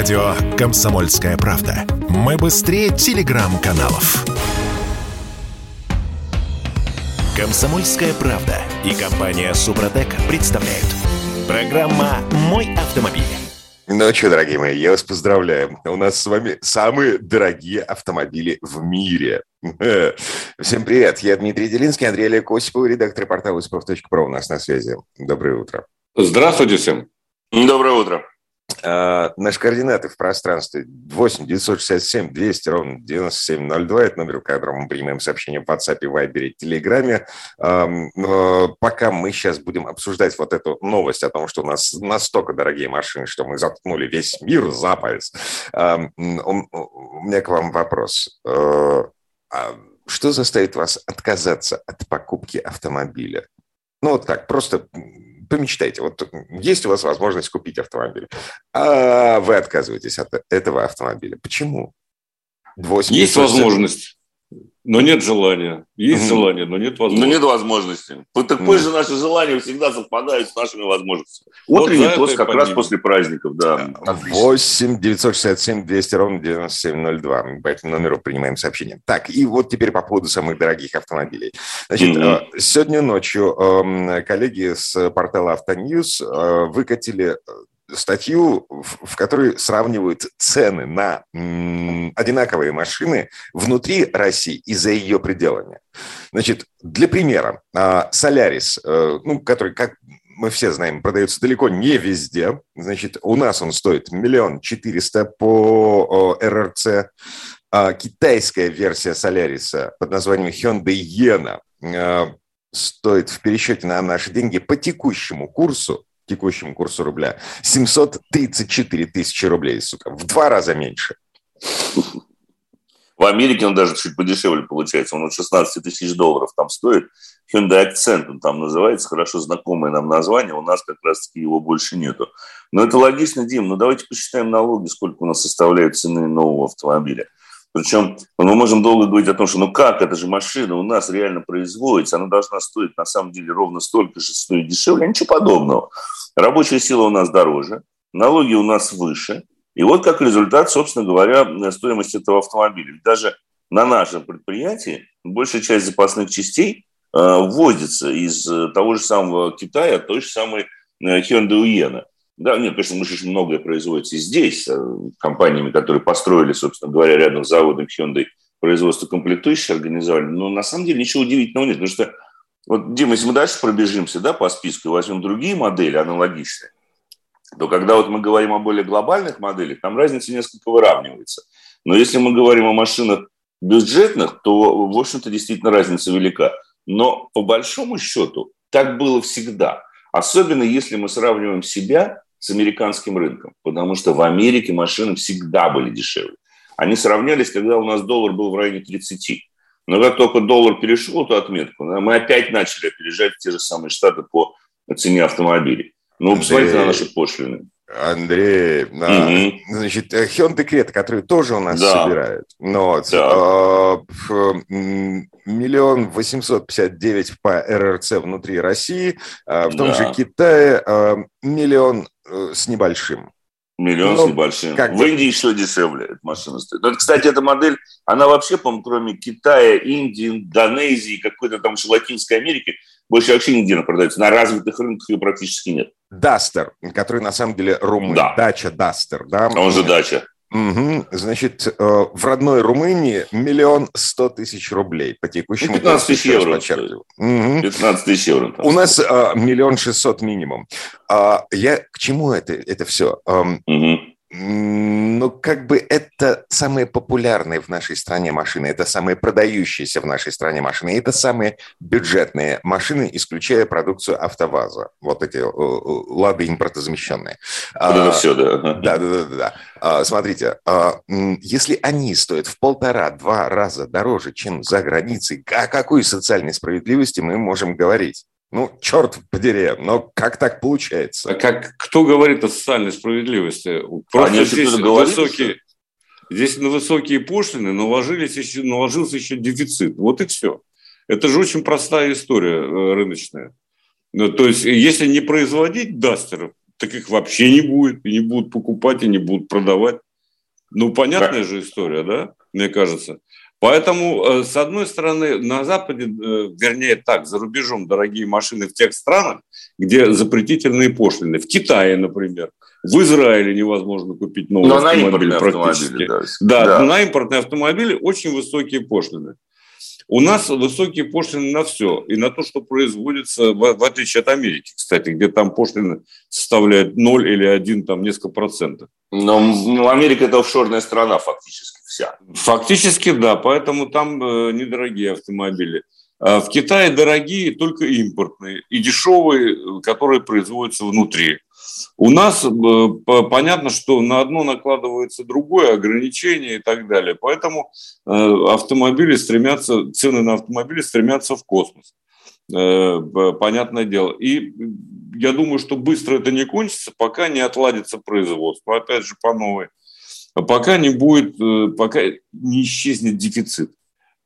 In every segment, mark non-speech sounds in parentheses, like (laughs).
Радио «Комсомольская правда». Мы быстрее телеграм-каналов. «Комсомольская правда» и компания «Супротек» представляют. Программа «Мой автомобиль». Ну что, дорогие мои, я вас поздравляю. У нас с вами самые дорогие автомобили в мире. (laughs) Всем привет. Я Дмитрий Делинский, Андрей Олег Осипов, редактор портала «Испров.про» у нас на связи. Доброе утро. Здравствуйте всем. Доброе утро. А, наши координаты в пространстве 8 967 200 ровно 9702. Это номер, в котором мы принимаем сообщения в WhatsApp, Viber, Telegram. А, пока мы сейчас будем обсуждать вот эту новость о том, что у нас настолько дорогие машины, что мы заткнули весь мир за палец. У меня к вам вопрос. А, что заставит вас отказаться от покупки автомобиля? Ну, вот так, просто помечтайте, вот есть у вас возможность купить автомобиль, а вы отказываетесь от этого автомобиля. Почему? 8 есть возможность но нет желания. Есть желание, но нет возможности. Но нет возможности. Вот так позже наши желания всегда совпадают с нашими возможностями. Утренний вот пост как раз после праздников, да. 8 967 200 ровно 9702. Мы по этому номеру принимаем сообщение. Так, и вот теперь по поводу самых дорогих автомобилей. Значит, угу. сегодня ночью эм, коллеги с портала Автоньюз э, выкатили статью, в которой сравнивают цены на одинаковые машины внутри России и за ее пределами. Значит, для примера, Солярис, э, ну, который, как мы все знаем, продается далеко не везде. Значит, у нас он стоит миллион четыреста по РРЦ. А китайская версия Соляриса под названием Hyundai Yena э, стоит в пересчете на наши деньги по текущему курсу текущему курсу рубля 734 тысячи рублей, сука, в два раза меньше. В Америке он даже чуть подешевле получается. Он от 16 тысяч долларов там стоит. Hyundai Accent он там называется, хорошо знакомое нам название. У нас как раз-таки его больше нету. Но это логично, Дим. Ну, давайте посчитаем налоги, сколько у нас составляют цены нового автомобиля. Причем мы можем долго говорить о том, что ну как, это же машина у нас реально производится, она должна стоить на самом деле ровно столько же, стоит дешевле, а ничего подобного. Рабочая сила у нас дороже, налоги у нас выше. И вот как результат, собственно говоря, стоимость этого автомобиля. Даже на нашем предприятии большая часть запасных частей э, вводится из того же самого Китая, той же самой э, Hyundai Uena. Да, нет, конечно, мы же многое производится здесь, э, компаниями, которые построили, собственно говоря, рядом с заводом Hyundai производство комплектующих организовали, но на самом деле ничего удивительного нет, потому что вот, Дима, если мы дальше пробежимся да, по списку и возьмем другие модели аналогичные, то когда вот мы говорим о более глобальных моделях, там разница несколько выравнивается. Но если мы говорим о машинах бюджетных, то, в общем-то, действительно разница велика. Но по большому счету так было всегда. Особенно если мы сравниваем себя с американским рынком, потому что в Америке машины всегда были дешевле. Они сравнялись, когда у нас доллар был в районе 30. Но как только доллар перешел эту отметку, мы опять начали опережать те же самые штаты по цене автомобилей. Ну, посмотрите на наши пошлины. Андрей, угу. значит, Hyundai Creta, который тоже у нас да. собирают, но да. миллион восемьсот пятьдесят девять по РРЦ внутри России, а в том да. же Китае миллион э, с небольшим. Миллион ну, с небольшим. Как в Индии еще дешевле эта машина стоит. Но, кстати, эта модель, она вообще, по-моему, кроме Китая, Индии, Индонезии, какой-то там еще Латинской Америки, больше вообще нигде не продается. На развитых рынках ее практически нет. Дастер, который на самом деле румын. Да. Дача Дастер, да? Он же Дача. Угу. Значит, э, в родной Румынии миллион сто тысяч рублей по текущему 15 тысяч евро. Угу. 15 тысяч евро. У нас э, миллион шестьсот минимум. А, я к чему это, это все? Угу. Ну, как бы это самые популярные в нашей стране машины, это самые продающиеся в нашей стране машины, это самые бюджетные машины, исключая продукцию АвтоВАЗа, вот эти э, лады импортозамещенные. Вот это а, все, да. Да, да, да, да. А, смотрите, а, если они стоят в полтора-два раза дороже, чем за границей, о какой социальной справедливости мы можем говорить? Ну, черт подери, но как так получается? А как, кто говорит о социальной справедливости? Просто Они здесь высокие, здесь на высокие пошлины наложились еще, наложился еще дефицит. Вот и все. Это же очень простая история э, рыночная. Ну, то есть, если не производить дастеров, так их вообще не будет, и не будут покупать, и не будут продавать. Ну, понятная же история, да, мне кажется. Поэтому, э, с одной стороны, на Западе, э, вернее так, за рубежом дорогие машины в тех странах, где запретительные пошлины. В Китае, например. В Израиле невозможно купить новый Но автомобиль практически. Да. Да, да, на импортные автомобили очень высокие пошлины. У нас высокие пошлины на все. И на то, что производится, в, отличие от Америки, кстати, где там пошлины составляют 0 или 1, там несколько процентов. Но Америка – это офшорная страна фактически вся. Фактически, да. Поэтому там э, недорогие автомобили. А в Китае дорогие только импортные и дешевые, которые производятся внутри. У нас э, понятно, что на одно накладывается другое ограничение и так далее. Поэтому э, автомобили стремятся, цены на автомобили стремятся в космос. Э, понятное дело. И я думаю, что быстро это не кончится, пока не отладится производство. Опять же, по новой. Пока не будет, пока не исчезнет дефицит.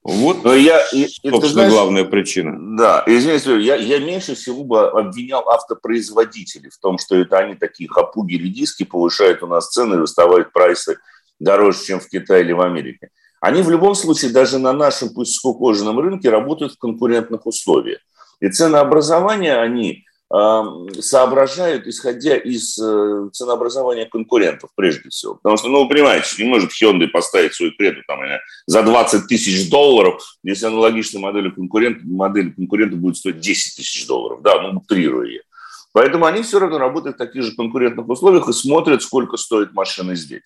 Вот, Но я, собственно, ты знаешь, главная причина. Да, извините, я, я меньше всего бы обвинял автопроизводителей в том, что это они такие хапуги редиски повышают у нас цены и выставляют прайсы дороже, чем в Китае или в Америке. Они в любом случае даже на нашем, пусть скукоженном рынке, работают в конкурентных условиях. И ценообразование они соображают, исходя из э, ценообразования конкурентов, прежде всего. Потому что, ну, вы понимаете, не может Hyundai поставить свою креду там, за 20 тысяч долларов, если аналогичная модель конкурента, модель конкурента будет стоить 10 тысяч долларов, да, ну, утрируя ее. Поэтому они все равно работают в таких же конкурентных условиях и смотрят, сколько стоит машина здесь.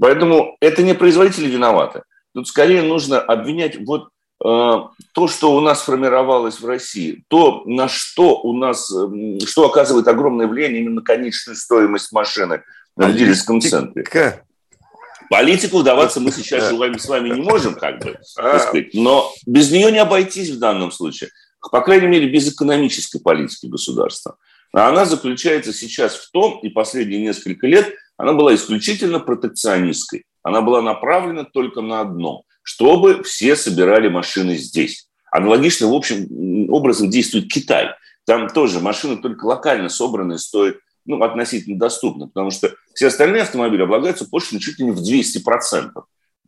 Поэтому это не производители виноваты. Тут скорее нужно обвинять вот то, что у нас сформировалось в России, то, на что у нас, что оказывает огромное влияние именно конечную стоимость машины в дилерском центре. Политику вдаваться мы сейчас с вами не можем, как бы, а. сказать, но без нее не обойтись в данном случае. По крайней мере, без экономической политики государства. А она заключается сейчас в том, и последние несколько лет она была исключительно протекционистской. Она была направлена только на одно – чтобы все собирали машины здесь. Аналогично, в общем, образом действует Китай. Там тоже машины только локально собранные стоят ну, относительно доступно, потому что все остальные автомобили облагаются пошлиной чуть ли не в 200%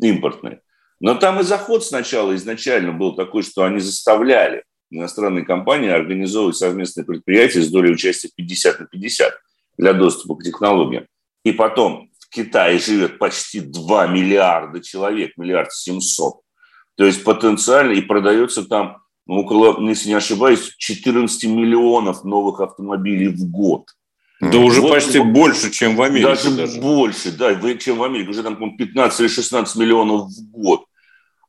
импортные. Но там и заход сначала изначально был такой, что они заставляли иностранные компании организовывать совместные предприятия с долей участия 50 на 50 для доступа к технологиям. И потом Китае живет почти 2 миллиарда человек, миллиард 700. То есть потенциально и продается там ну, около, если не ошибаюсь, 14 миллионов новых автомобилей в год. Да уже вот, почти вот, больше, чем в Америке. Даже, даже больше, да, чем в Америке. Уже там 15 или 16 миллионов в год.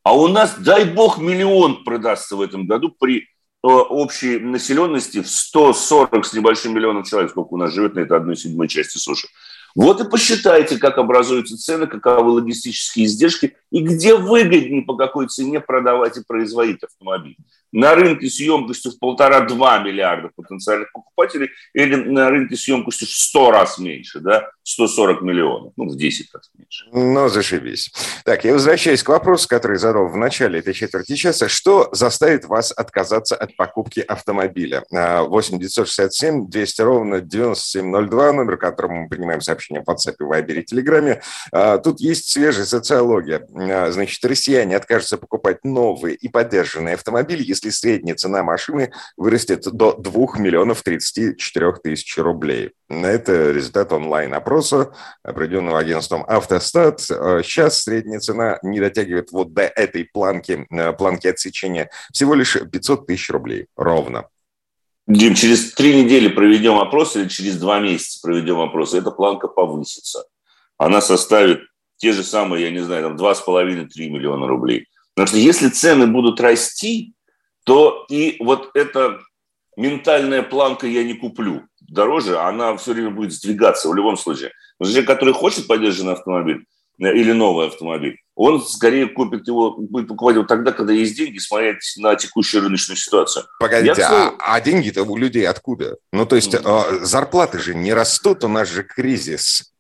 А у нас, дай бог, миллион продастся в этом году при э, общей населенности в 140 с небольшим миллионов человек, сколько у нас живет на этой одной седьмой части суши. Вот и посчитайте, как образуются цены, каковы логистические издержки и где выгоднее по какой цене продавать и производить автомобиль на рынке с емкостью в полтора-два миллиарда потенциальных покупателей или на рынке с емкостью в 100 раз меньше, да, 140 миллионов, ну, в 10 раз меньше. Ну, зашибись. Так, я возвращаюсь к вопросу, который задал в начале этой четверти часа. Что заставит вас отказаться от покупки автомобиля? 8 967 200 ровно 9702, номер, которому мы принимаем сообщения в WhatsApp, Viber и Телеграме. А, тут есть свежая социология. А, значит, россияне откажутся покупать новые и поддержанные автомобили, если средняя цена машины вырастет до 2 миллионов 34 тысяч рублей. Это результат онлайн-опроса, определенного агентством «Автостат». Сейчас средняя цена не дотягивает вот до этой планки, э, планки отсечения, всего лишь 500 тысяч рублей, ровно. Дим, через три недели проведем опрос или через два месяца проведем опрос, эта планка повысится. Она составит те же самые, я не знаю, там 2,5-3 миллиона рублей. Потому что если цены будут расти, то и вот эта ментальная планка «я не куплю» дороже, она все время будет сдвигаться в любом случае. Но человек, который хочет поддержанный автомобиль э, или новый автомобиль, он скорее купит его, будет покупать его тогда, когда есть деньги, смотреть на текущую рыночную ситуацию. Погодите, Я, а, а деньги-то у людей откуда? Ну, то есть mm-hmm. зарплаты же не растут, у нас же кризис.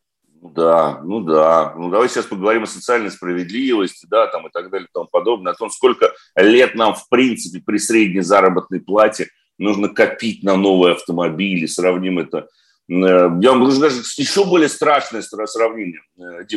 Да, ну да. Ну давай сейчас поговорим о социальной справедливости, да, там и так далее и тому подобное, о том, сколько лет нам, в принципе, при средней заработной плате нужно копить на новые автомобили, сравним это я вам даже еще более страшное сравнение.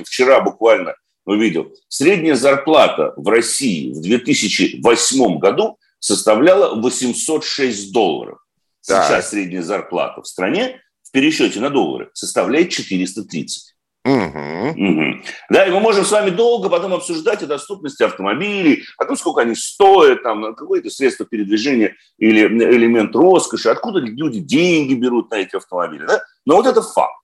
Вчера буквально увидел. Средняя зарплата в России в 2008 году составляла 806 долларов. Сейчас да. средняя зарплата в стране в пересчете на доллары составляет 430. Угу. Угу. Да, и мы можем с вами долго потом обсуждать о доступности автомобилей, о том, сколько они стоят, там, какое-то средство передвижения или элемент роскоши, откуда люди деньги берут на эти автомобили. Да? Но вот это факт.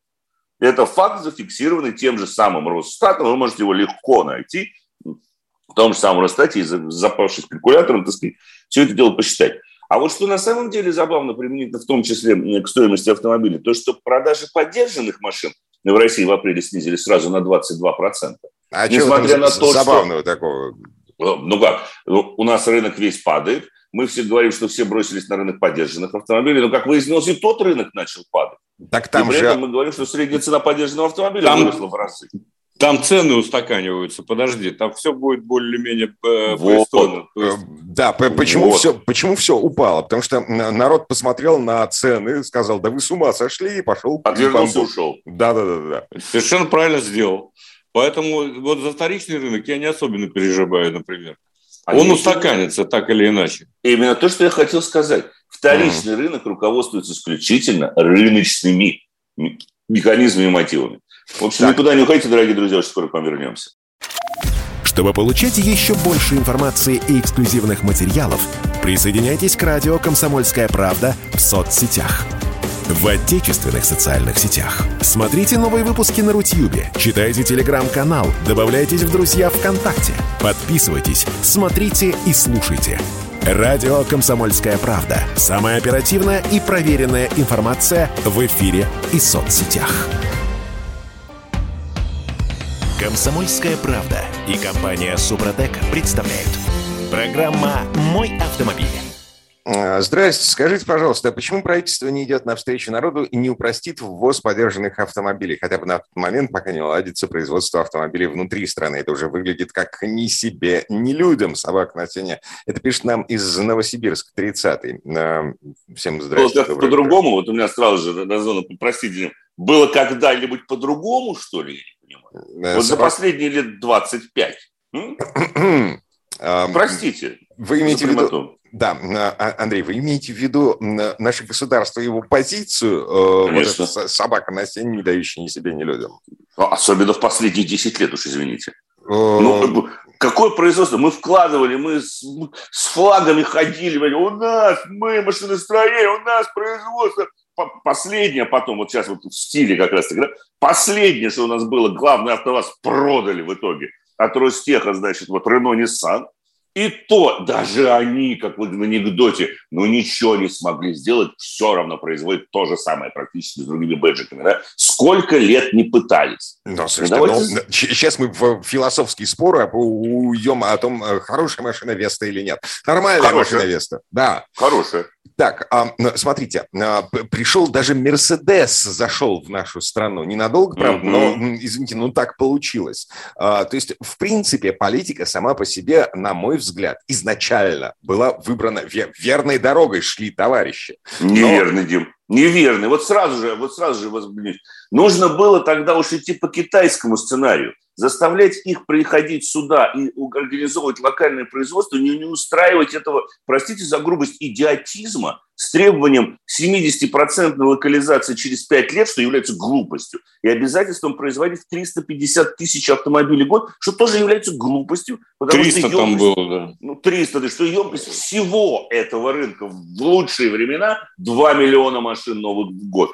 Это факт, зафиксированный тем же самым Росстатом. Вы можете его легко найти в том же самом Росстате, запавшись калькулятором, так сказать, все это дело посчитать. А вот что на самом деле забавно применительно в том числе к стоимости автомобиля, то что продажи поддержанных машин в России в апреле снизились сразу на 22%. А Несмотря на то, забавного что... такого? Э, ну как, ну, у нас рынок весь падает, мы все говорим, что все бросились на рынок поддержанных автомобилей, но, как выяснилось, и тот рынок начал падать. Так там и при же... этом мы говорим, что средняя цена поддержанного автомобиля там... выросла в разы. Там цены устаканиваются, подожди, там все будет более-менее э, вот. пристойно. Есть... Да, почему, вот. все, почему все упало? Потому что народ посмотрел на цены, сказал, да вы с ума сошли, и пошел. Отвернулся, ушел. Да-да-да. Совершенно правильно сделал. Поэтому вот за вторичный рынок я не особенно переживаю, например. А Он устаканится так или иначе. Именно то, что я хотел сказать. Вторичный mm. рынок руководствуется исключительно рыночными механизмами и мотивами. В общем, так. никуда не уходите, дорогие друзья, очень скоро к вам вернемся. Чтобы получать еще больше информации и эксклюзивных материалов, присоединяйтесь к радио «Комсомольская правда» в соцсетях. В отечественных социальных сетях. Смотрите новые выпуски на Рутьюбе, читайте телеграм-канал, добавляйтесь в друзья ВКонтакте, подписывайтесь, смотрите и слушайте. Радио «Комсомольская правда». Самая оперативная и проверенная информация в эфире и соцсетях. Комсомольская правда и компания Супротек представляют. Программа «Мой автомобиль». А, здрасте. Скажите, пожалуйста, а почему правительство не идет навстречу народу и не упростит ввоз подержанных автомобилей? Хотя бы на тот момент, пока не наладится производство автомобилей внутри страны. Это уже выглядит как ни себе, ни людям собак на стене. Это пишет нам из Новосибирска, 30-й. А, всем здрасте. Вот по-другому, вот у меня сразу же на зону, простите, было когда-нибудь по-другому, что ли? Понимаю. Вот за последние лет 25. (clears throat) Простите. Вы имеете в виду... Да, а, Андрей, вы имеете в виду наше государство, его позицию, э, Конечно. вот собака на стене, не дающая ни себе, ни людям? А, особенно в последние 10 лет, уж извините. Э, ну, какое производство? Мы вкладывали, мы с, с флагами ходили, у нас, мы машиностроение, у нас производство последнее потом, вот сейчас вот в стиле как раз таки, последнее, что у нас было, главный АвтоВАЗ продали в итоге от Ростеха, значит, вот Рено Nissan, и то даже они, как в анекдоте, ну ничего не смогли сделать, все равно производят то же самое практически с другими бэджиками. Да? Сколько лет не пытались. Ну, ну слушайте, ну, давайте... ну, сейчас мы в философские споры уйдем о том, э, хорошая машина Веста или нет. Нормальная хорошая. машина Веста, да. Хорошая. Так, а, смотрите, а, пришел даже Мерседес, зашел в нашу страну. Ненадолго, правда, mm-hmm. но, извините, ну так получилось. А, то есть, в принципе, политика сама по себе, на мой взгляд, изначально была выбрана верной дорогой, шли товарищи. Неверный, но... Дим. Неверный. Вот сразу же, вот сразу же возбудить. Нужно было тогда уж идти по китайскому сценарию заставлять их приходить сюда и организовывать локальное производство, не, не устраивать этого, простите за грубость, идиотизма с требованием 70% локализации через 5 лет, что является глупостью, и обязательством производить 350 тысяч автомобилей в год, что тоже является глупостью. 300 что емкость, там было, да. Ну, 300, да, что емкость всего этого рынка в лучшие времена 2 миллиона машин новых в год.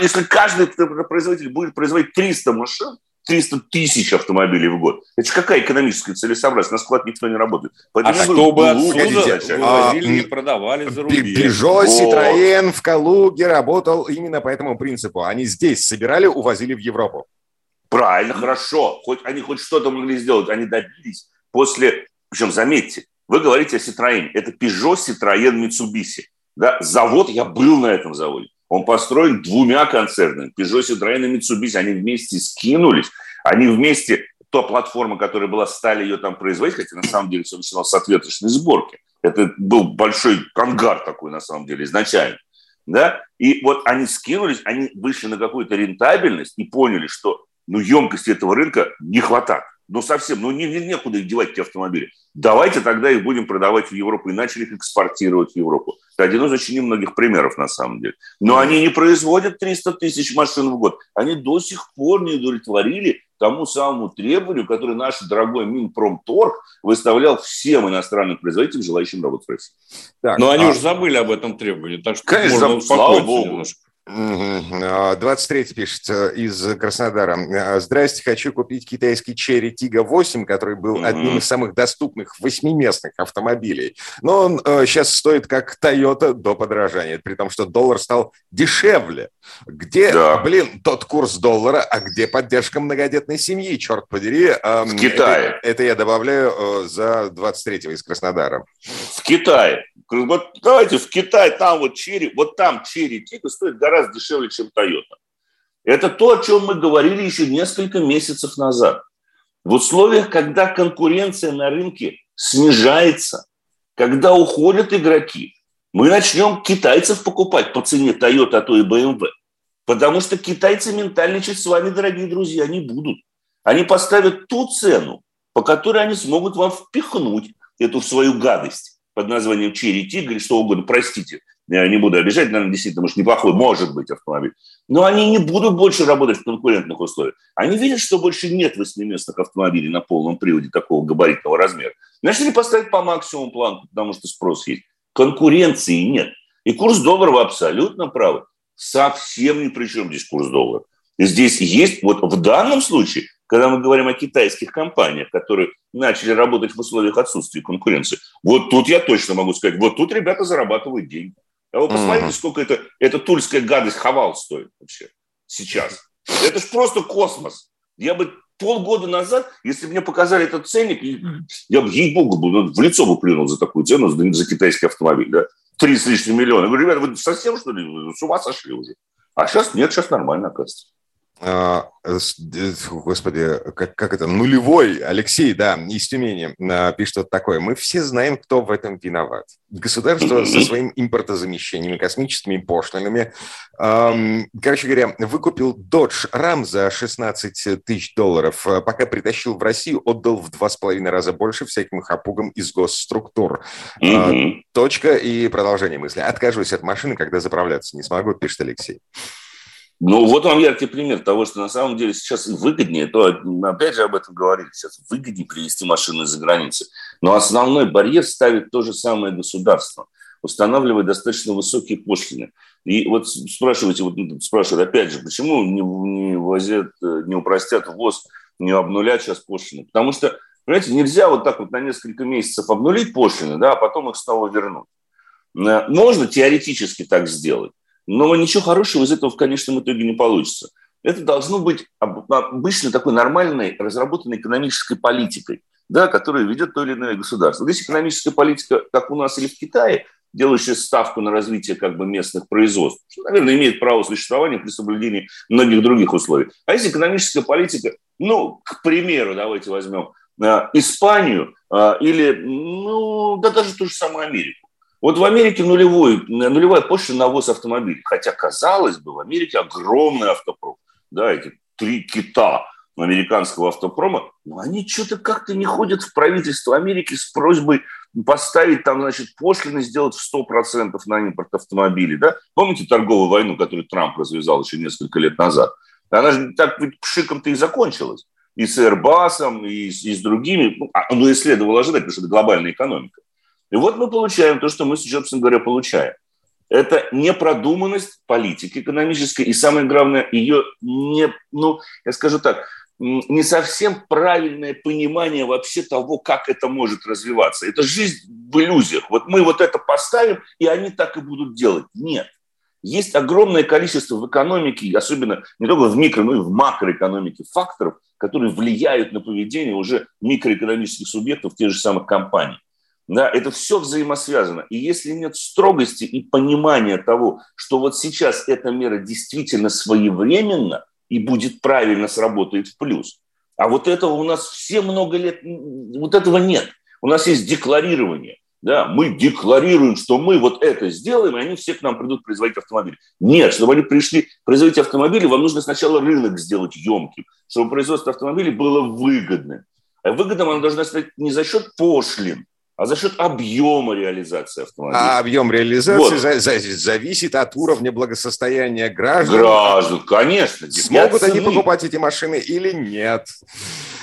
Если каждый производитель будет производить 300 машин, 300 тысяч автомобилей в год. Это же какая экономическая целесообразность? На склад никто не работает. Поэтому а чтобы отсюда а, вывозили и продавали за рубеж. Peugeot, Citroën в Калуге работал именно по этому принципу. Они здесь собирали, увозили в Европу. Правильно, хорошо. Хоть они хоть что-то могли сделать. Они добились после... Причем, заметьте, вы говорите о Citroën. Это Peugeot, Citroën, Mitsubishi. Да? Завод, я был на этом заводе. Он построен двумя концернами. Peugeot, Citroёn и Mitsubishi. Они вместе скинулись. Они вместе, та платформа, которая была, стали ее там производить, хотя на самом деле все начиналось с ответочной сборки. Это был большой ангар такой, на самом деле, изначально. Да? И вот они скинулись, они вышли на какую-то рентабельность и поняли, что ну, емкости этого рынка не хватает. Ну, совсем, ну, не, не, некуда их девать, эти автомобили. Давайте тогда их будем продавать в Европу и начали их экспортировать в Европу. Это один из очень немногих примеров, на самом деле. Но они не производят 300 тысяч машин в год. Они до сих пор не удовлетворили тому самому требованию, которое наш дорогой Минпромторг выставлял всем иностранным производителям, желающим работать в России. Так, Но а... они уже забыли об этом требовании, так что Конечно, можно слава богу. Немножко. 23 а, пишет из Краснодара. А, Здрасте, хочу купить китайский Cherry Tiggo 8, который был одним из самых доступных восьмиместных автомобилей. Но он сейчас э, стоит как Toyota до подорожания, при том, что доллар стал дешевле. Где, да. блин, тот курс доллара, а где поддержка многодетной семьи, черт подери? В Китае. Это, это я добавляю э, за 23-го из Краснодара. В Китае. Вот давайте в Китай, там вот Черри, вот там Черри Tiggo стоит гораздо гораздо дешевле, чем Toyota. Это то, о чем мы говорили еще несколько месяцев назад. В условиях, когда конкуренция на рынке снижается, когда уходят игроки, мы начнем китайцев покупать по цене Toyota, а то и BMW. Потому что китайцы ментальничать с вами, дорогие друзья, не будут. Они поставят ту цену, по которой они смогут вам впихнуть эту свою гадость под названием Черри Тигр что угодно, простите, я не буду обижать, наверное, действительно, может, неплохой может быть автомобиль. Но они не будут больше работать в конкурентных условиях. Они видят, что больше нет восьмиместных автомобилей на полном приводе такого габаритного размера. Значит, они поставят по максимуму планку, потому что спрос есть. Конкуренции нет. И курс доллара, вы абсолютно правы, совсем ни при чем здесь курс доллара. Здесь есть, вот в данном случае, когда мы говорим о китайских компаниях, которые начали работать в условиях отсутствия конкуренции, вот тут я точно могу сказать, вот тут ребята зарабатывают деньги. А вы посмотрите, mm-hmm. сколько это, эта тульская гадость хавал стоит вообще сейчас. Это же просто космос. Я бы полгода назад, если бы мне показали этот ценник, я бы, ей-богу, в лицо бы плюнул за такую цену, за, за китайский автомобиль, да? Три с лишним миллиона. Я говорю, ребята, вы совсем, что ли, с ума сошли уже? А сейчас нет, сейчас нормально, оказывается. А, господи, как, как это, нулевой Алексей, да, из Тюмени, а, пишет вот такое. Мы все знаем, кто в этом виноват. Государство со своим импортозамещением, космическими пошлинами. Короче говоря, выкупил Dodge Ram за 16 тысяч долларов, а пока притащил в Россию, отдал в два с половиной раза больше всяким хапугам из госструктур. Точка и продолжение мысли. Откажусь от машины, когда заправляться не смогу, пишет Алексей. Ну, вот вам яркий пример того, что на самом деле сейчас выгоднее, то опять же об этом говорили, сейчас выгоднее привезти машины за границей. Но основной барьер ставит то же самое государство, устанавливая достаточно высокие пошлины. И вот спрашиваете, вот спрашивают опять же, почему не, не возят, не упростят ввоз, не обнулят сейчас пошлины? Потому что, понимаете, нельзя вот так вот на несколько месяцев обнулить пошлины, да, а потом их снова вернуть. Э, можно теоретически так сделать. Но ничего хорошего из этого в конечном итоге не получится. Это должно быть обычно такой нормальной, разработанной экономической политикой, да, которую ведет то или иное государство. Здесь экономическая политика, как у нас или в Китае, делающая ставку на развитие как бы местных производств, что, наверное, имеет право существования при соблюдении многих других условий. А если экономическая политика, ну, к примеру, давайте возьмем э, Испанию э, или, ну, да даже ту же самую Америку. Вот в Америке нулевой, нулевая пошлина на ввоз автомобилей. Хотя, казалось бы, в Америке огромный автопром. Да, эти три кита американского автопрома, но они что-то как-то не ходят в правительство Америки с просьбой поставить там, значит, пошлины сделать в 100% на импорт автомобилей. Да? Помните торговую войну, которую Трамп развязал еще несколько лет назад? Она же так ведь пшиком-то и закончилась. И с Airbus, и с, и с другими. Ну, а, ну, и следовало ожидать, потому что это глобальная экономика. И вот мы получаем то, что мы собственно говоря, получаем. Это непродуманность политики экономической, и самое главное, ее не, ну, я скажу так, не совсем правильное понимание вообще того, как это может развиваться. Это жизнь в иллюзиях. Вот мы вот это поставим, и они так и будут делать. Нет. Есть огромное количество в экономике, особенно не только в микро, но и в макроэкономике факторов, которые влияют на поведение уже микроэкономических субъектов, тех же самых компаний. Да, это все взаимосвязано. И если нет строгости и понимания того, что вот сейчас эта мера действительно своевременна и будет правильно сработает в плюс, а вот этого у нас все много лет, вот этого нет. У нас есть декларирование. да, мы декларируем, что мы вот это сделаем, и они все к нам придут производить автомобили. Нет, чтобы они пришли производить автомобили, вам нужно сначала рынок сделать емким, чтобы производство автомобилей было выгодным. А выгодным оно должно стать не за счет пошлин, а за счет объема реализации автомобиля. А объем реализации вот. за, за, зависит от уровня благосостояния граждан. Граждан, конечно. Смогут они покупать эти машины или нет.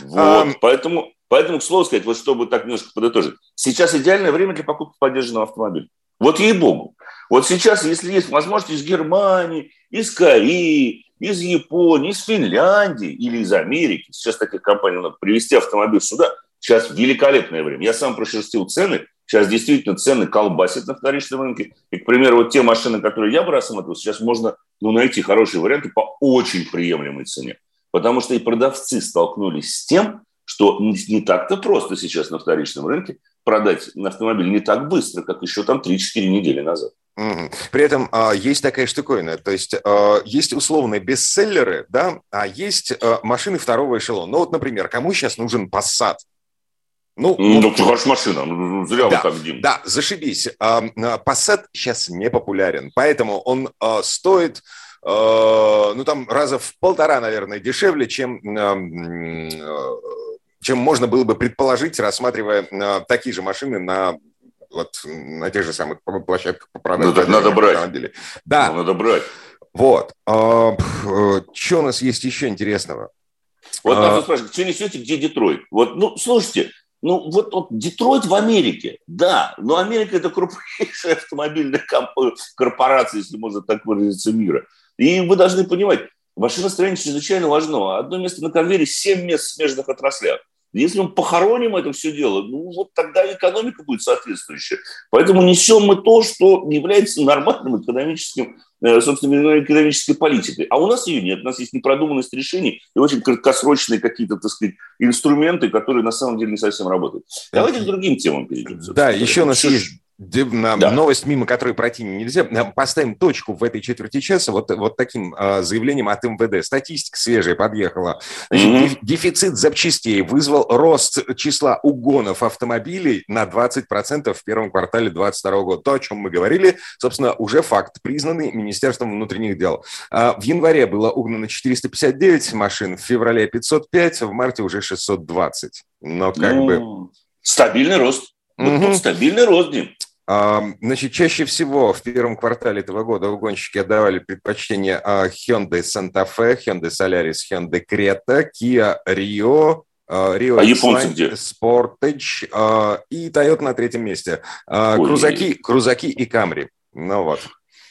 Вот, а, поэтому Поэтому, к слову сказать, вот чтобы так немножко подытожить, сейчас идеальное время для покупки поддержанного автомобиля. Вот ей-богу. Вот сейчас, если есть возможность из Германии, из Кореи, из Японии, из Финляндии или из Америки, сейчас таких компаний надо привезти автомобиль сюда, сейчас великолепное время. Я сам прошерстил цены, сейчас действительно цены колбасят на вторичном рынке. И, к примеру, вот те машины, которые я бы рассматривал, сейчас можно ну, найти хорошие варианты по очень приемлемой цене. Потому что и продавцы столкнулись с тем, что не так-то просто сейчас на вторичном рынке продать автомобиль не так быстро, как еще там 3-4 недели назад. При этом а, есть такая штуковина, то есть а, есть условные бестселлеры, да, а есть а, машины второго эшелона. Ну вот, например, кому сейчас нужен Passat? Ну, ну, ну хорошая машина, ну, ну, зря да, вы так, Дим. Да, зашибись. Passat сейчас не популярен, поэтому он стоит ну, там раза в полтора, наверное, дешевле, чем чем можно было бы предположить, рассматривая такие же машины на вот на тех же самых площадках по продаже. Ну, надо брать. Да. Ну, надо брать. Вот. А, э, что у нас есть еще интересного? Вот а... нас спрашивают, что несете, где Детройт? Вот, ну, слушайте, ну, вот, вот Детройт в Америке, да, но Америка – это крупнейшая автомобильная корпорация, если можно так выразиться, мира. И вы должны понимать, машиностроение чрезвычайно важно. Одно место на конвейере, семь мест в смежных отраслях. Если мы похороним это все дело, ну вот тогда экономика будет соответствующая. Поэтому несем мы то, что является нормальным экономическим, э, собственно, экономической политикой. А у нас ее нет. У нас есть непродуманность решений и очень краткосрочные какие-то, так сказать, инструменты, которые на самом деле не совсем работают. Давайте к другим темам перейдем. Да, еще у нас есть да. новость, мимо которой пройти нельзя. Поставим точку в этой четверти часа вот, вот таким э, заявлением от МВД. Статистика свежая подъехала. Значит, mm-hmm. Дефицит запчастей вызвал рост числа угонов автомобилей на 20% в первом квартале 2022 года. То, о чем мы говорили, собственно, уже факт, признанный Министерством внутренних дел. А в январе было угнано 459 машин, в феврале 505, в марте уже 620. Но как ну, бы... Стабильный рост. Угу. стабильный рост, Дим. Значит, чаще всего в первом квартале этого года угонщики отдавали предпочтение а, Hyundai Santa Fe, Hyundai Solaris, Hyundai Creta, Kia Rio, а, Rio а японцы где? Sportage и Toyota на третьем месте. Ой. Крузаки, крузаки и Camry. Ну вот.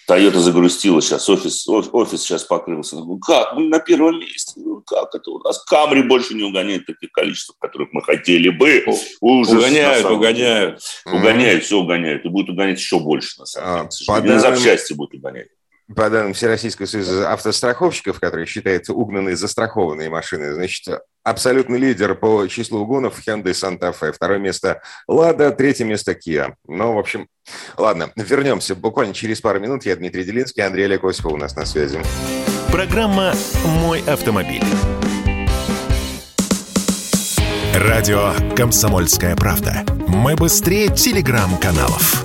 Тойота загрустила сейчас, офис, офис сейчас покрылся. Ну как, мы на первом месте. Ну как это у нас? Камри больше не угоняет таких количеств, которых мы хотели бы. Ужас, угоняют, угоняют. Угоняют, все угоняют. И будут угонять еще больше, на самом деле. А, данным... запчасти будут угонять по данным Всероссийского союза автостраховщиков, который считается угнанные застрахованные машины, значит, абсолютный лидер по числу угонов Hyundai Santa Fe. Второе место Лада, третье место Kia. Ну, в общем, ладно, вернемся буквально через пару минут. Я Дмитрий Делинский, Андрей Олег Осипов у нас на связи. Программа «Мой автомобиль». Радио «Комсомольская правда». Мы быстрее телеграм-каналов.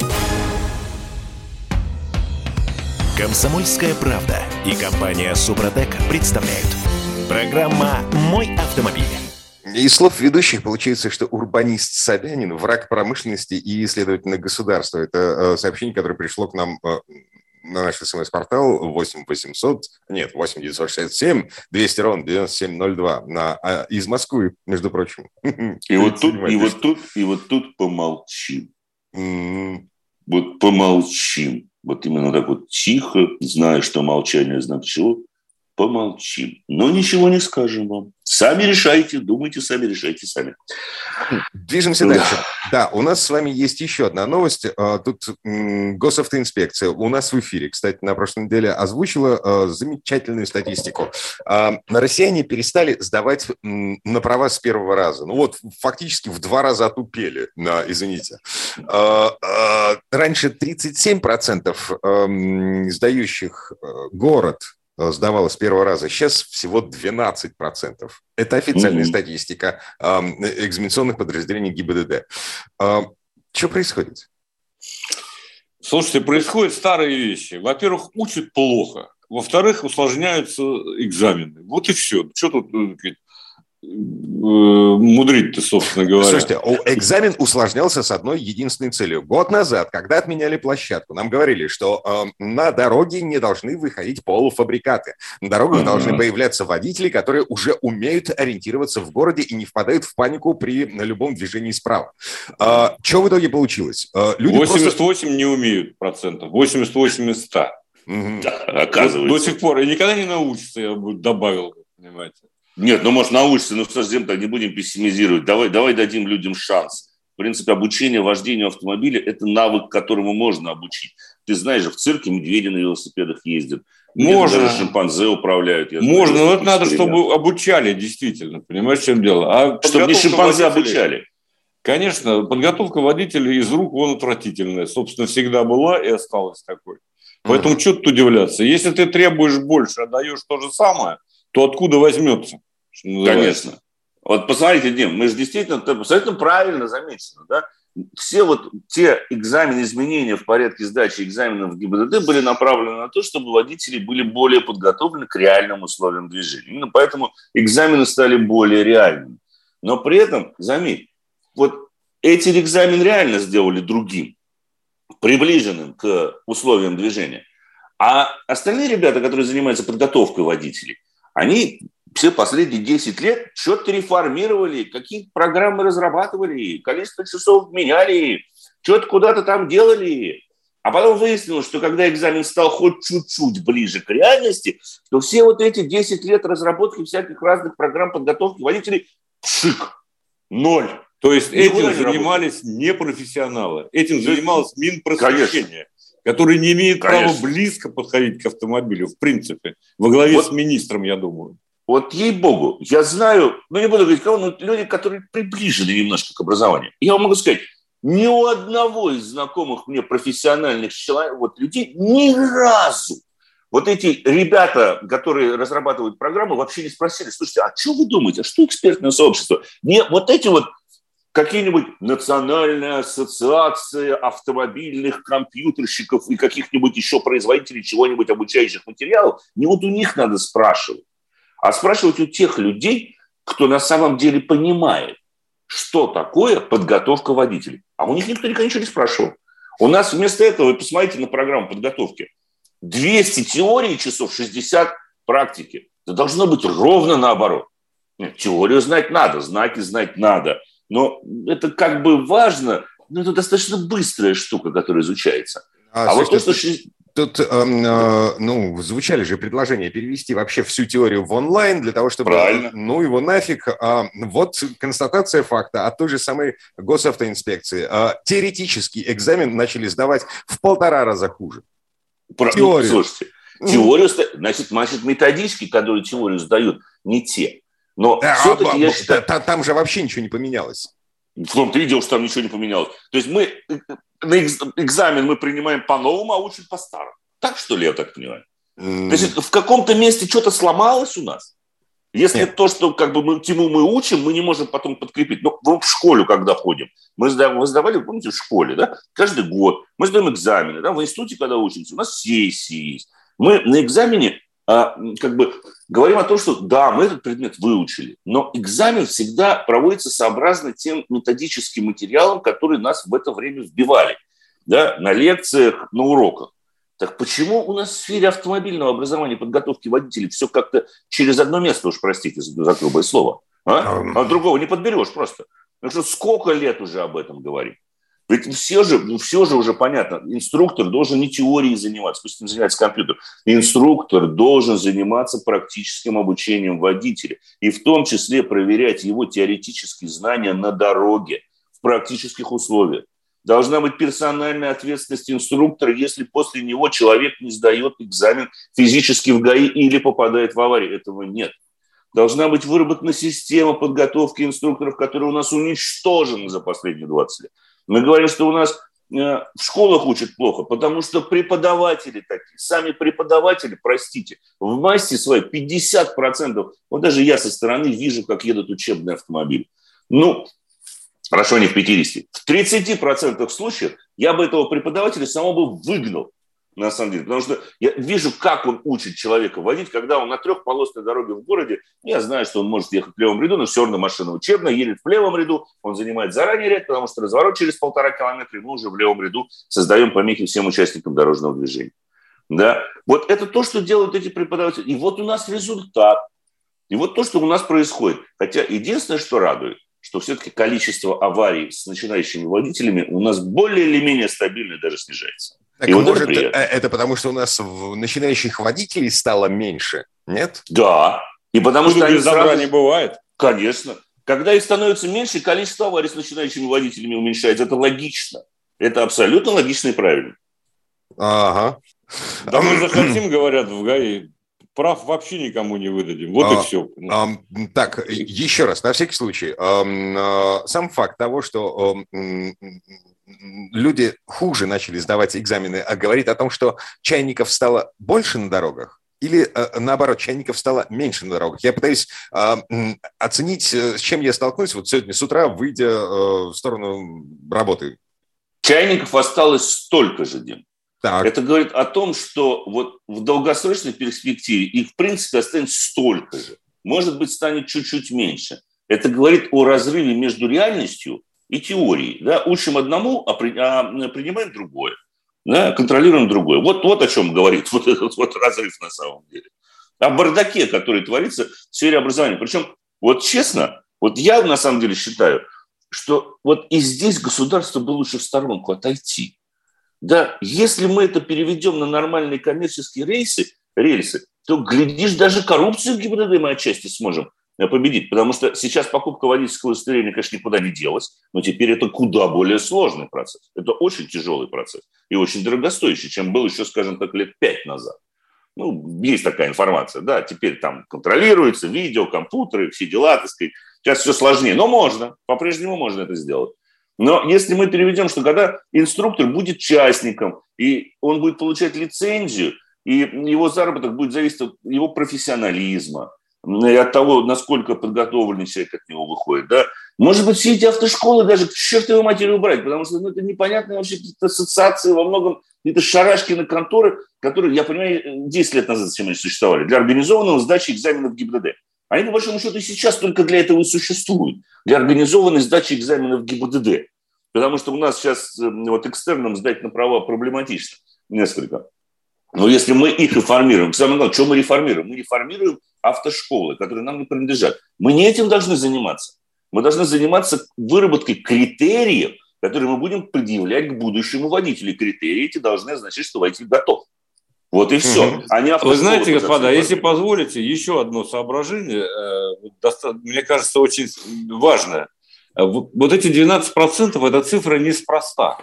Комсомольская правда и компания Супротек представляют. Программа «Мой автомобиль». Из слов ведущих получается, что урбанист Собянин – враг промышленности и, следовательно, государства. Это э, сообщение, которое пришло к нам э, на наш смс-портал 8 800, нет, 8 967 200 ровно 9702 на, а, из Москвы, между прочим. (laughs) И вот тут, и вот тут, и вот тут помолчим. Вот помолчим вот именно так вот тихо, зная, что молчание знак чего, помолчим. Но ничего не скажем вам. Сами решайте, думайте сами, решайте сами. Движемся да. дальше. Да, у нас с вами есть еще одна новость. А, тут госавтоинспекция у нас в эфире, кстати, на прошлой неделе озвучила а, замечательную статистику. А, россияне перестали сдавать на права с первого раза. Ну вот, фактически в два раза отупели, извините. Раньше 37% сдающих город сдавала с первого раза. Сейчас всего 12%. Это официальная mm-hmm. статистика э, экзаменационных подразделений ГИБДД. Э, что происходит? Слушайте, происходят старые вещи. Во-первых, учат плохо. Во-вторых, усложняются экзамены. Вот и все. Что тут э, Э, мудрить-то, собственно говоря. Слушайте, экзамен усложнялся с одной единственной целью. Год назад, когда отменяли площадку, нам говорили, что э, на дороге не должны выходить полуфабрикаты. На дорогах mm-hmm. должны появляться водители, которые уже умеют ориентироваться в городе и не впадают в панику при любом движении справа. Э, что в итоге получилось? Э, люди 88 просто... не умеют процентов, 88 из 100. Mm-hmm. Да, оказывается. До, до сих пор. И никогда не научится, я бы добавил, понимаете. Нет, ну, может, научиться, но совсем так не будем пессимизировать. Давай, давай дадим людям шанс. В принципе, обучение вождению автомобиля – это навык, которому можно обучить. Ты знаешь же, в цирке медведи на велосипедах ездят. Можно. Даже шимпанзе управляют. Я можно, знаю, но это надо, чтобы обучали действительно. Понимаешь, в чем дело? А чтобы не шимпанзе водителей... обучали. Конечно, подготовка водителей из рук вон отвратительная. Собственно, всегда была и осталась такой. Поэтому mm-hmm. что тут удивляться? Если ты требуешь больше, а даешь то же самое – то откуда возьмется? Конечно. Вот посмотрите, Дим, мы же действительно абсолютно правильно замечено, да? Все вот те экзамены, изменения в порядке сдачи экзаменов в ГИБДД были направлены на то, чтобы водители были более подготовлены к реальным условиям движения. Именно поэтому экзамены стали более реальными. Но при этом, заметь, вот эти экзамены реально сделали другим, приближенным к условиям движения. А остальные ребята, которые занимаются подготовкой водителей, они все последние 10 лет что-то реформировали, какие программы разрабатывали, количество часов меняли, что-то куда-то там делали. А потом выяснилось, что когда экзамен стал хоть чуть-чуть ближе к реальности, то все вот эти 10 лет разработки всяких разных программ подготовки водителей – пшик, ноль. То есть Никуда этим не занимались не профессионалы, этим занималось Минпросвещение который не имеет Конечно. права близко подходить к автомобилю, в принципе, во главе вот, с министром, я думаю. Вот ей-богу, я знаю, ну не буду говорить кого, но люди, которые приближены немножко к образованию. Я вам могу сказать, ни у одного из знакомых мне профессиональных человек, вот людей ни разу вот эти ребята, которые разрабатывают программы, вообще не спросили, слушайте, а что вы думаете, а что экспертное сообщество? Не вот эти вот какие-нибудь национальная ассоциация автомобильных компьютерщиков и каких-нибудь еще производителей чего-нибудь обучающих материалов, не вот у них надо спрашивать, а спрашивать у тех людей, кто на самом деле понимает, что такое подготовка водителей. А у них никто никогда ничего не спрашивал. У нас вместо этого, вы посмотрите на программу подготовки, 200 теорий часов, 60 практики. Это должно быть ровно наоборот. Нет, теорию знать надо, знаки знать надо – но это как бы важно, но это достаточно быстрая штука, которая изучается. А, а вот то, что... Тут, э, э, ну, звучали же предложения перевести вообще всю теорию в онлайн для того, чтобы... Правильно. Ну, его нафиг. А, вот констатация факта от той же самой госавтоинспекции. А, теоретический экзамен начали сдавать в полтора раза хуже. Про... Теорию. Ну, слушайте, теорию, значит, значит, методички, которые теорию сдают, не те. Но да, все-таки а, я считаю... Там же вообще ничего не поменялось. В том-то и дело, что там ничего не поменялось. То есть мы на экзамен мы принимаем по-новому, а учим по-старому. Так что ли, я так понимаю? Mm. То есть в каком-то месте что-то сломалось у нас? Если Нет. то, что как бы мы, чему мы учим, мы не можем потом подкрепить. Ну, в школу, когда ходим, мы сдавали, мы сдавали, помните, в школе, да, каждый год. Мы сдаем экзамены, да, в институте, когда учимся, у нас сессии есть. Мы на экзамене как бы говорим о том, что да, мы этот предмет выучили, но экзамен всегда проводится сообразно тем методическим материалам, которые нас в это время вбивали да, на лекциях, на уроках. Так почему у нас в сфере автомобильного образования и подготовки водителей все как-то через одно место, уж простите за грубое слово, а? а другого не подберешь просто. Потому что сколько лет уже об этом говорим. Ведь все же, ну, все же уже понятно, инструктор должен не теорией заниматься, пусть он занимается компьютером. Инструктор должен заниматься практическим обучением водителя и в том числе проверять его теоретические знания на дороге, в практических условиях. Должна быть персональная ответственность инструктора, если после него человек не сдает экзамен физически в ГАИ или попадает в аварию. Этого нет. Должна быть выработана система подготовки инструкторов, которая у нас уничтожена за последние 20 лет. Мы говорим, что у нас э, в школах учат плохо, потому что преподаватели такие, сами преподаватели, простите, в массе своей 50%, вот даже я со стороны вижу, как едут учебные автомобили. Ну, Прошу, не в 50. В 30% случаев я бы этого преподавателя самого бы выгнал на самом деле. Потому что я вижу, как он учит человека водить, когда он на трехполосной дороге в городе, я знаю, что он может ехать в левом ряду, но все равно машина учебная, едет в левом ряду, он занимает заранее ряд, потому что разворот через полтора километра, и мы уже в левом ряду создаем помехи всем участникам дорожного движения. Да? Вот это то, что делают эти преподаватели. И вот у нас результат. И вот то, что у нас происходит. Хотя единственное, что радует, что все-таки количество аварий с начинающими водителями у нас более или менее стабильно даже снижается. Так, и может, это, это потому, что у нас начинающих водителей стало меньше, нет? Да. И потому Тут что без сразу... не бывает. Конечно. Когда их становится меньше, количество аварий с начинающими водителями уменьшается. Это логично. Это абсолютно логично и правильно. Ага. Да мы захотим, (clears throat) говорят в ГАИ, прав вообще никому не выдадим. Вот а, и все. А, так, еще раз, на всякий случай. А, сам факт того, что люди хуже начали сдавать экзамены, а говорит о том, что чайников стало больше на дорогах, или э, наоборот, чайников стало меньше на дорогах. Я пытаюсь э, оценить, с чем я столкнусь вот сегодня с утра, выйдя э, в сторону работы. Чайников осталось столько же, Дим. Так. Это говорит о том, что вот в долгосрочной перспективе их, в принципе, останется столько же. Может быть, станет чуть-чуть меньше. Это говорит о разрыве между реальностью и теорией. Да? Учим одному, а, а принимаем другое. Да? Контролируем другое. Вот, вот о чем говорит (laughs) вот этот вот разрыв на самом деле. О бардаке, который творится в сфере образования. Причем, вот честно, вот я на самом деле считаю, что вот и здесь государство бы лучше в сторонку отойти. Да, если мы это переведем на нормальные коммерческие рейсы, рельсы, то, глядишь, даже коррупцию ГИБДД мы отчасти сможем победить. Потому что сейчас покупка водительского удостоверения, конечно, никуда не делась, но теперь это куда более сложный процесс. Это очень тяжелый процесс и очень дорогостоящий, чем был еще, скажем так, лет пять назад. Ну, есть такая информация, да, теперь там контролируется видео, компьютеры, все дела, так сказать. Сейчас все сложнее, но можно, по-прежнему можно это сделать. Но если мы переведем, что когда инструктор будет частником, и он будет получать лицензию, и его заработок будет зависеть от его профессионализма, и от того, насколько подготовленный человек от него выходит. Да? Может быть, все эти автошколы даже к чертовой матери убрать, потому что ну, это непонятные вообще какие-то ассоциации, во многом какие-то шарашки на конторы, которые, я понимаю, 10 лет назад они существовали, для организованного сдачи экзаменов ГИБДД. Они, по большому счету, и сейчас только для этого и существуют, для организованной сдачи экзаменов ГИБДД. Потому что у нас сейчас э, вот экстерном сдать на права проблематично несколько. Но если мы их реформируем, самое главное, что мы реформируем? Мы реформируем автошколы, которые нам не принадлежат. Мы не этим должны заниматься. Мы должны заниматься выработкой критериев, которые мы будем предъявлять к будущему водителю. Критерии эти должны означать, что водитель готов. Вот и все. А не Вы знаете, господа, если позволите, еще одно соображение, э, мне кажется, очень важное. Э, вот эти 12% – это цифра неспроста.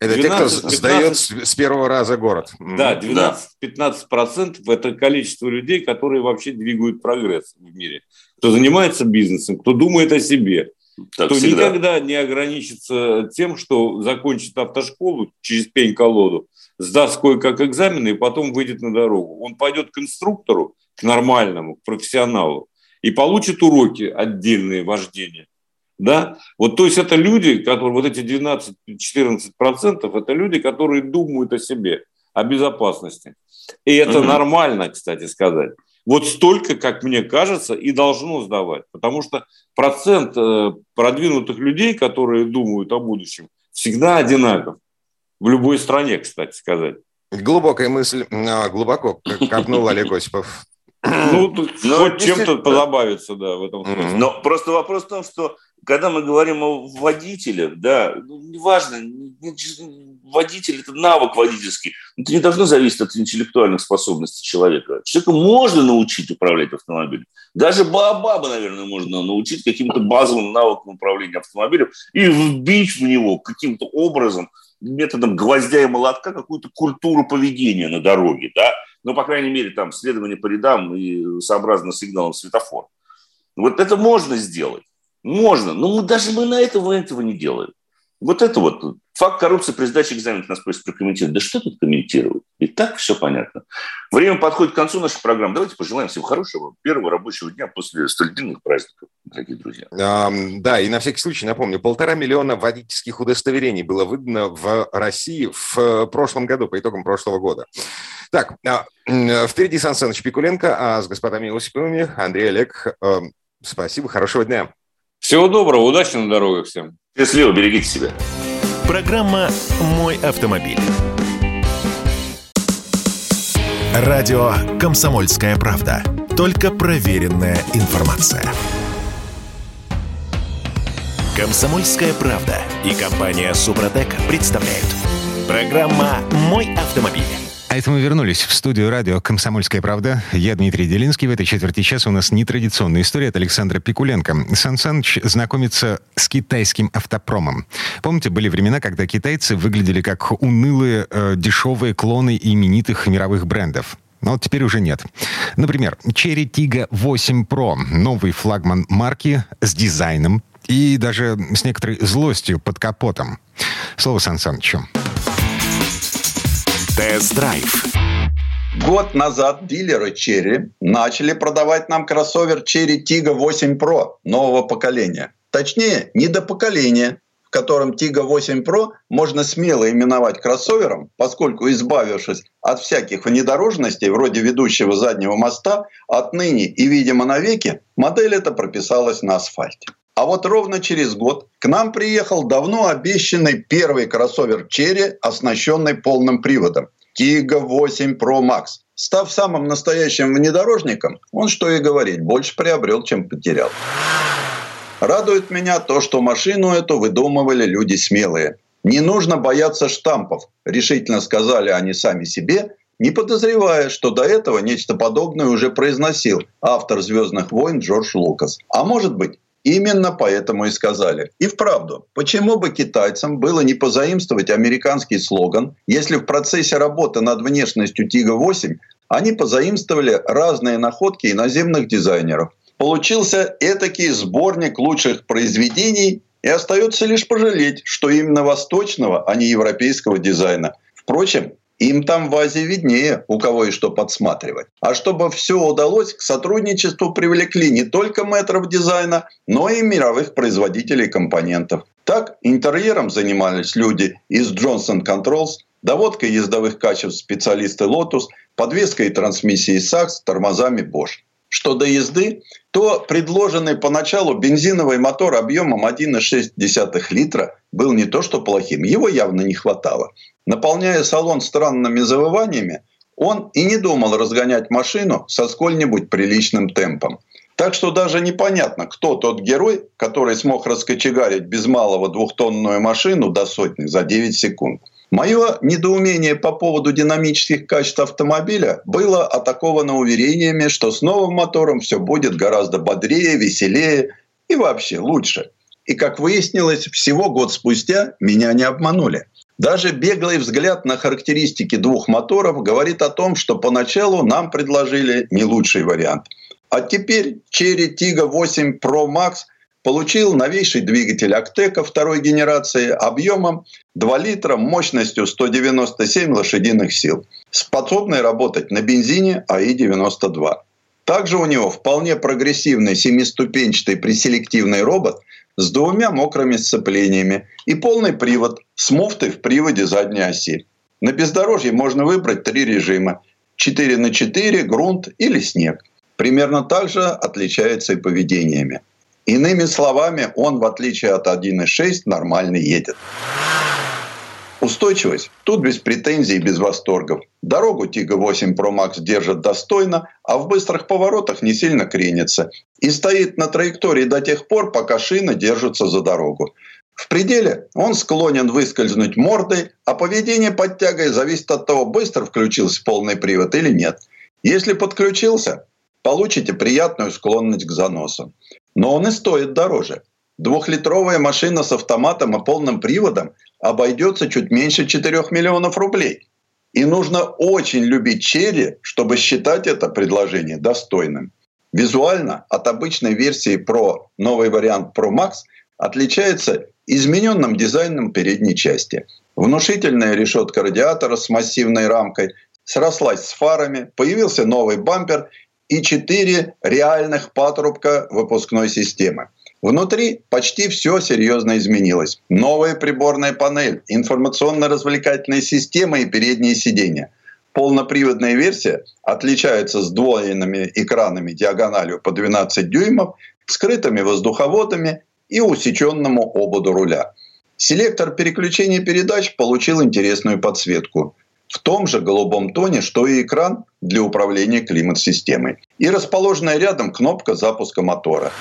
Это 12, те, кто 15, сдает с первого раза город. Да, 12-15% да. это количество людей, которые вообще двигают прогресс в мире. Кто занимается бизнесом, кто думает о себе, так кто всегда. никогда не ограничится тем, что закончит автошколу через пень-колоду, сдаст кое-как экзамены и потом выйдет на дорогу. Он пойдет к инструктору, к нормальному, к профессионалу и получит уроки отдельные вождения да? Вот, то есть это люди, которые, вот эти 12-14%, это люди, которые думают о себе, о безопасности. И это угу. нормально, кстати сказать. Вот столько, как мне кажется, и должно сдавать. Потому что процент э, продвинутых людей, которые думают о будущем, всегда одинаков. В любой стране, кстати сказать. Глубокая мысль, а, глубоко копнул Олег Осипов. Ну, (clears throat) ну хоть чем-то позабавиться, да, в этом смысле. Но просто вопрос в том, что когда мы говорим о водителях, да, ну, неважно, водитель – это навык водительский. Это не должно зависеть от интеллектуальных способностей человека. Человека можно научить управлять автомобилем. Даже Баобаба, наверное, можно научить каким-то базовым навыкам управления автомобилем и вбить в него каким-то образом, методом гвоздя и молотка, какую-то культуру поведения на дороге, да, ну, по крайней мере, там, следование по рядам и сообразно сигналом светофора. Вот это можно сделать. Можно. Но мы, даже мы на этого этого не делаем. Вот это вот факт коррупции при сдаче экзаменов нас просят прокомментировать. Да что тут комментировать? И так все понятно. Время подходит к концу нашей программы. Давайте пожелаем всем хорошего первого рабочего дня после столь длинных праздников, дорогие друзья. А, да, и на всякий случай напомню, полтора миллиона водительских удостоверений было выдано в России в прошлом году, по итогам прошлого года. Так, а, впереди Сан Саныч Пикуленко, а с господами Осиповыми Андрей Олег. Э, спасибо, хорошего дня. Всего доброго, удачи на дорогах всем. Счастливо, берегите себя. Программа «Мой автомобиль». Радио «Комсомольская правда». Только проверенная информация. «Комсомольская правда» и компания «Супротек» представляют. Программа «Мой автомобиль». А это мы вернулись в студию радио «Комсомольская правда». Я Дмитрий Делинский. В этой четверти часа у нас нетрадиционная история от Александра Пикуленко. Сан Саныч знакомится с китайским автопромом. Помните, были времена, когда китайцы выглядели как унылые, э, дешевые клоны именитых мировых брендов. Но вот теперь уже нет. Например, Cherry Tiggo 8 Pro. Новый флагман марки с дизайном и даже с некоторой злостью под капотом. Слово Сан Санычу. Тест-драйв. Год назад дилеры Cherry начали продавать нам кроссовер Cherry Tiggo 8 Pro нового поколения. Точнее, не до поколения, в котором Tiggo 8 Pro можно смело именовать кроссовером, поскольку избавившись от всяких внедорожностей вроде ведущего заднего моста, отныне и, видимо, навеки, модель эта прописалась на асфальте. А вот ровно через год к нам приехал давно обещанный первый кроссовер Cherry, оснащенный полным приводом. Tiggo 8 Pro Max. Став самым настоящим внедорожником, он, что и говорить, больше приобрел, чем потерял. Радует меня то, что машину эту выдумывали люди смелые. Не нужно бояться штампов, решительно сказали они сами себе, не подозревая, что до этого нечто подобное уже произносил автор «Звездных войн» Джордж Лукас. А может быть, Именно поэтому и сказали. И вправду, почему бы китайцам было не позаимствовать американский слоган, если в процессе работы над внешностью Тига-8 они позаимствовали разные находки иноземных дизайнеров. Получился этакий сборник лучших произведений, и остается лишь пожалеть, что именно восточного, а не европейского дизайна. Впрочем, им там в Азии виднее, у кого и что подсматривать. А чтобы все удалось, к сотрудничеству привлекли не только метров дизайна, но и мировых производителей компонентов. Так интерьером занимались люди из Johnson Controls, доводкой ездовых качеств специалисты Lotus, подвеской и трансмиссией Sachs, тормозами Bosch. Что до езды, то предложенный поначалу бензиновый мотор объемом 1,6 литра был не то что плохим, его явно не хватало. Наполняя салон странными завываниями, он и не думал разгонять машину со сколь-нибудь приличным темпом. Так что даже непонятно, кто тот герой, который смог раскочегарить без малого двухтонную машину до сотни за 9 секунд. Мое недоумение по поводу динамических качеств автомобиля было атаковано уверениями, что с новым мотором все будет гораздо бодрее, веселее и вообще лучше. И, как выяснилось, всего год спустя меня не обманули. Даже беглый взгляд на характеристики двух моторов говорит о том, что поначалу нам предложили не лучший вариант. А теперь Cherry Tiggo 8 Pro Max – получил новейший двигатель Актека второй генерации объемом 2 литра мощностью 197 лошадиных сил, способный работать на бензине АИ-92. Также у него вполне прогрессивный семиступенчатый преселективный робот с двумя мокрыми сцеплениями и полный привод с муфтой в приводе задней оси. На бездорожье можно выбрать три режима – 4 на 4, грунт или снег. Примерно так же отличается и поведениями. Иными словами, он, в отличие от 1.6, нормально едет. Устойчивость тут без претензий и без восторгов. Дорогу Тига 8 Pro Max держит достойно, а в быстрых поворотах не сильно кренится. И стоит на траектории до тех пор, пока шины держатся за дорогу. В пределе он склонен выскользнуть мордой, а поведение под тягой зависит от того, быстро включился полный привод или нет. Если подключился, получите приятную склонность к заносу. Но он и стоит дороже. Двухлитровая машина с автоматом и полным приводом обойдется чуть меньше 4 миллионов рублей. И нужно очень любить черри, чтобы считать это предложение достойным. Визуально от обычной версии Pro новый вариант Pro Max отличается измененным дизайном передней части. Внушительная решетка радиатора с массивной рамкой срослась с фарами, появился новый бампер и четыре реальных патрубка выпускной системы. Внутри почти все серьезно изменилось. Новая приборная панель, информационно-развлекательная система и передние сиденья. Полноприводная версия отличается сдвоенными экранами диагональю по 12 дюймов, скрытыми воздуховодами и усеченному ободу руля. Селектор переключения передач получил интересную подсветку в том же голубом тоне, что и экран для управления климат-системой. И расположенная рядом кнопка запуска мотора.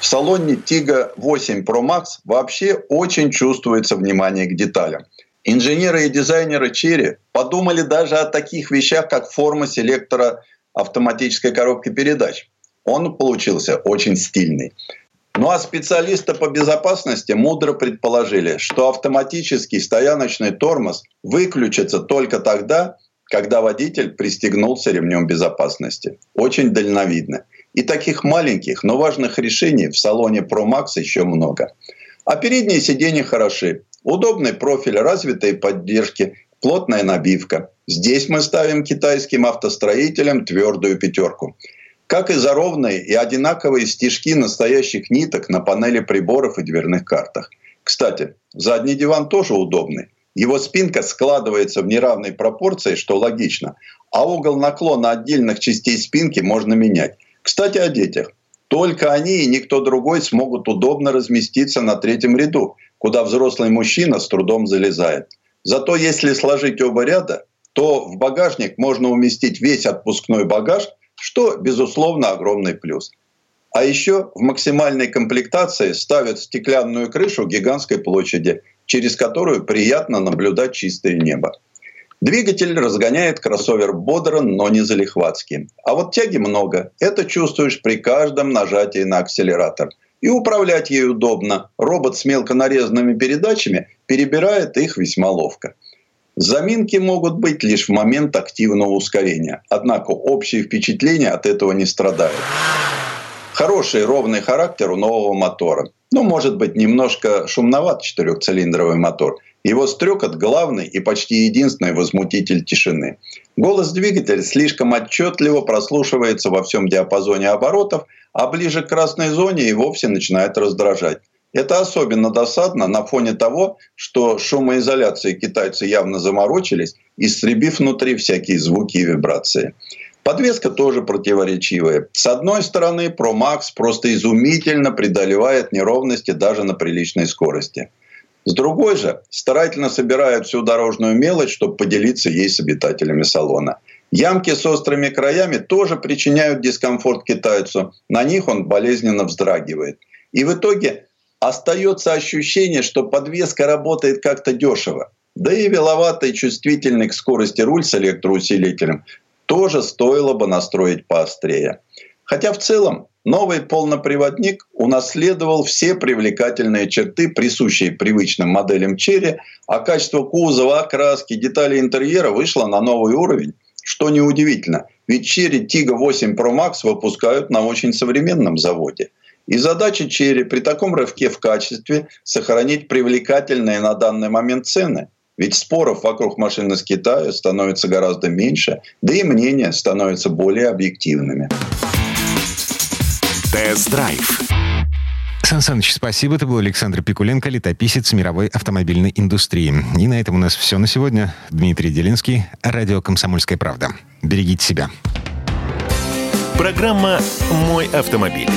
В салоне Tiga 8 Pro Max вообще очень чувствуется внимание к деталям. Инженеры и дизайнеры Cherry подумали даже о таких вещах, как форма селектора автоматической коробки передач. Он получился очень стильный. Ну а специалисты по безопасности мудро предположили, что автоматический стояночный тормоз выключится только тогда, когда водитель пристегнулся ремнем безопасности. Очень дальновидно. И таких маленьких, но важных решений в салоне Pro Max еще много. А передние сиденья хороши. Удобный профиль, развитые поддержки, плотная набивка. Здесь мы ставим китайским автостроителям твердую пятерку. Как и за ровные и одинаковые стежки настоящих ниток на панели приборов и дверных картах. Кстати, задний диван тоже удобный. Его спинка складывается в неравной пропорции, что логично, а угол наклона отдельных частей спинки можно менять. Кстати, о детях. Только они и никто другой смогут удобно разместиться на третьем ряду, куда взрослый мужчина с трудом залезает. Зато если сложить оба ряда, то в багажник можно уместить весь отпускной багаж, что, безусловно, огромный плюс. А еще в максимальной комплектации ставят стеклянную крышу гигантской площади, через которую приятно наблюдать чистое небо. Двигатель разгоняет кроссовер бодро, но не залихватски. А вот тяги много. Это чувствуешь при каждом нажатии на акселератор. И управлять ей удобно. Робот с мелко нарезанными передачами перебирает их весьма ловко. Заминки могут быть лишь в момент активного ускорения. Однако общее впечатление от этого не страдает. Хороший ровный характер у нового мотора. Ну, может быть, немножко шумноват четырехцилиндровый мотор – его стрекот – главный и почти единственный возмутитель тишины. Голос двигателя слишком отчетливо прослушивается во всем диапазоне оборотов, а ближе к красной зоне и вовсе начинает раздражать. Это особенно досадно на фоне того, что шумоизоляции китайцы явно заморочились, истребив внутри всякие звуки и вибрации. Подвеска тоже противоречивая. С одной стороны, Pro Max просто изумительно преодолевает неровности даже на приличной скорости. С другой же, старательно собирают всю дорожную мелочь, чтобы поделиться ей с обитателями салона. Ямки с острыми краями тоже причиняют дискомфорт китайцу. На них он болезненно вздрагивает. И в итоге остается ощущение, что подвеска работает как-то дешево. Да и веловатый чувствительный к скорости руль с электроусилителем тоже стоило бы настроить поострее. Хотя в целом Новый полноприводник унаследовал все привлекательные черты, присущие привычным моделям Черри, а качество кузова, окраски, детали интерьера вышло на новый уровень, что неудивительно, ведь Chery Tiggo 8 Pro Max выпускают на очень современном заводе. И задача Chery при таком рывке в качестве сохранить привлекательные на данный момент цены. Ведь споров вокруг машины из Китая становится гораздо меньше, да и мнения становятся более объективными. Тест-драйв. Сан Саныч, спасибо. Это был Александр Пикуленко, летописец мировой автомобильной индустрии. И на этом у нас все на сегодня. Дмитрий Делинский, радио «Комсомольская правда». Берегите себя. Программа «Мой автомобиль».